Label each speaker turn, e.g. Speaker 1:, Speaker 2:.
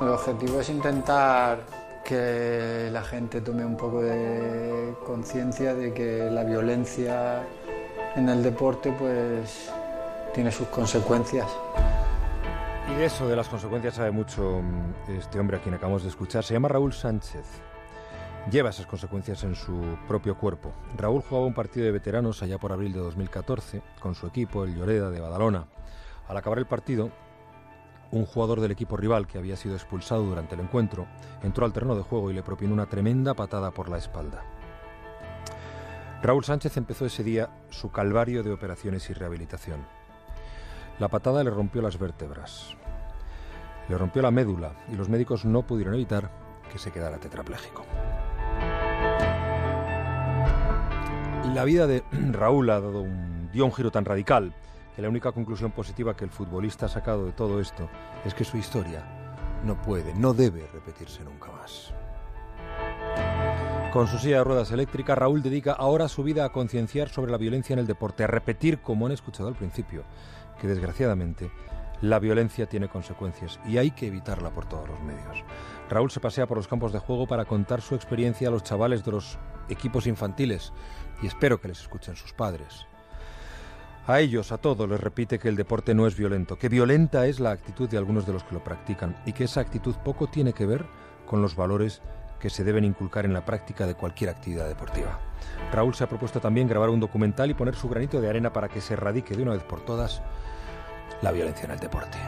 Speaker 1: El objetivo es intentar que la gente tome un poco de conciencia de que la violencia en el deporte pues tiene sus consecuencias.
Speaker 2: Y de eso, de las consecuencias, sabe mucho mm, este hombre a quien acabamos de escuchar. Se llama Raúl Sánchez. Lleva esas consecuencias en su propio cuerpo. Raúl jugaba un partido de veteranos allá por abril de 2014 con su equipo, el Lloreda de Badalona. Al acabar el partido, un jugador del equipo rival que había sido expulsado durante el encuentro entró al terreno de juego y le propinó una tremenda patada por la espalda. Raúl Sánchez empezó ese día su calvario de operaciones y rehabilitación. La patada le rompió las vértebras, le rompió la médula y los médicos no pudieron evitar que se quedara tetrapléjico. La vida de Raúl ha dado un, dio un giro tan radical la única conclusión positiva que el futbolista ha sacado de todo esto es que su historia no puede, no debe repetirse nunca más. Con su silla de ruedas eléctrica, Raúl dedica ahora su vida a concienciar sobre la violencia en el deporte, a repetir, como han escuchado al principio, que desgraciadamente la violencia tiene consecuencias y hay que evitarla por todos los medios. Raúl se pasea por los campos de juego para contar su experiencia a los chavales de los equipos infantiles y espero que les escuchen sus padres. A ellos, a todos, les repite que el deporte no es violento, que violenta es la actitud de algunos de los que lo practican y que esa actitud poco tiene que ver con los valores que se deben inculcar en la práctica de cualquier actividad deportiva. Raúl se ha propuesto también grabar un documental y poner su granito de arena para que se erradique de una vez por todas la violencia en el deporte.